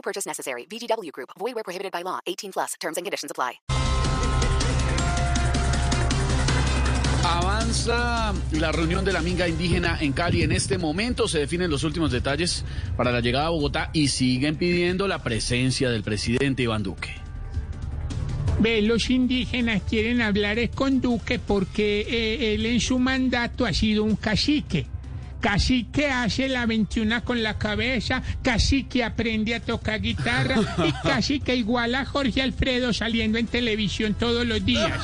No purchase necessary. VGW Group. Void where prohibited by law. 18 plus. Terms and conditions apply. Avanza la reunión de la minga indígena en Cali. En este momento se definen los últimos detalles para la llegada a Bogotá y siguen pidiendo la presencia del presidente Iván Duque. Ve, los indígenas quieren hablar con Duque porque eh, él en su mandato ha sido un cacique. Cacique hace la 21 con la cabeza, cacique aprende a tocar guitarra y cacique igual a Jorge Alfredo saliendo en televisión todos los días.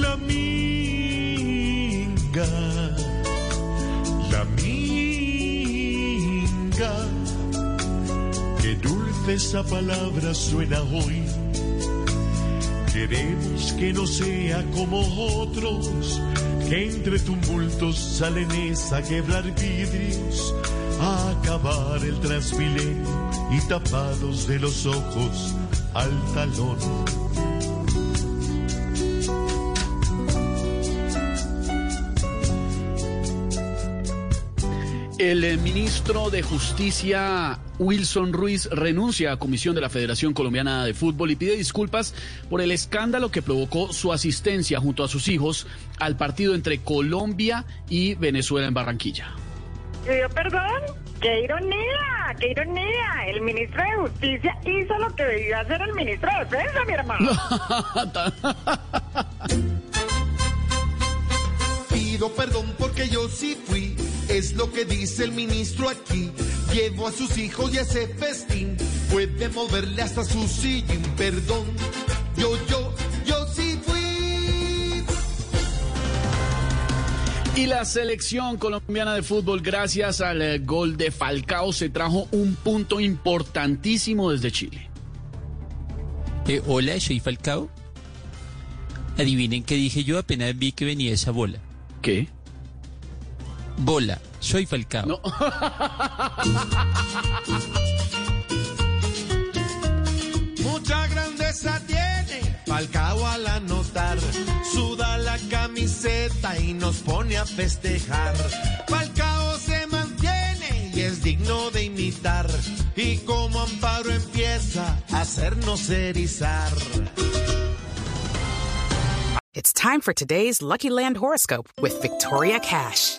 La minga, la minga, qué dulce esa palabra suena hoy. Queremos que no sea como otros, que entre tumultos salen a quebrar vidrios, a acabar el transmilenio y tapados de los ojos al talón. El ministro de Justicia Wilson Ruiz renuncia a comisión de la Federación Colombiana de Fútbol y pide disculpas por el escándalo que provocó su asistencia junto a sus hijos al partido entre Colombia y Venezuela en Barranquilla. ¿Pidió perdón? ¡Qué ironía! ¡Qué ironía! El ministro de Justicia hizo lo que debía hacer el ministro de Defensa, mi hermano. Pido perdón porque yo sí fui, es lo que dice el ministro aquí. Llevo a sus hijos y ese festín puede moverle hasta su sillín. Perdón, yo, yo, yo sí fui. Y la selección colombiana de fútbol, gracias al eh, gol de Falcao, se trajo un punto importantísimo desde Chile. Eh, hola, soy Falcao. Adivinen qué dije yo apenas vi que venía esa bola. ¿Qué? Bola, soy Falcao. No. Mucha grandeza tiene Falcao al anotar. Suda la camiseta y nos pone a festejar. Falcao se mantiene y es digno de imitar. Y como amparo empieza a hacernos erizar. It's time for today's Lucky Land horoscope with Victoria Cash.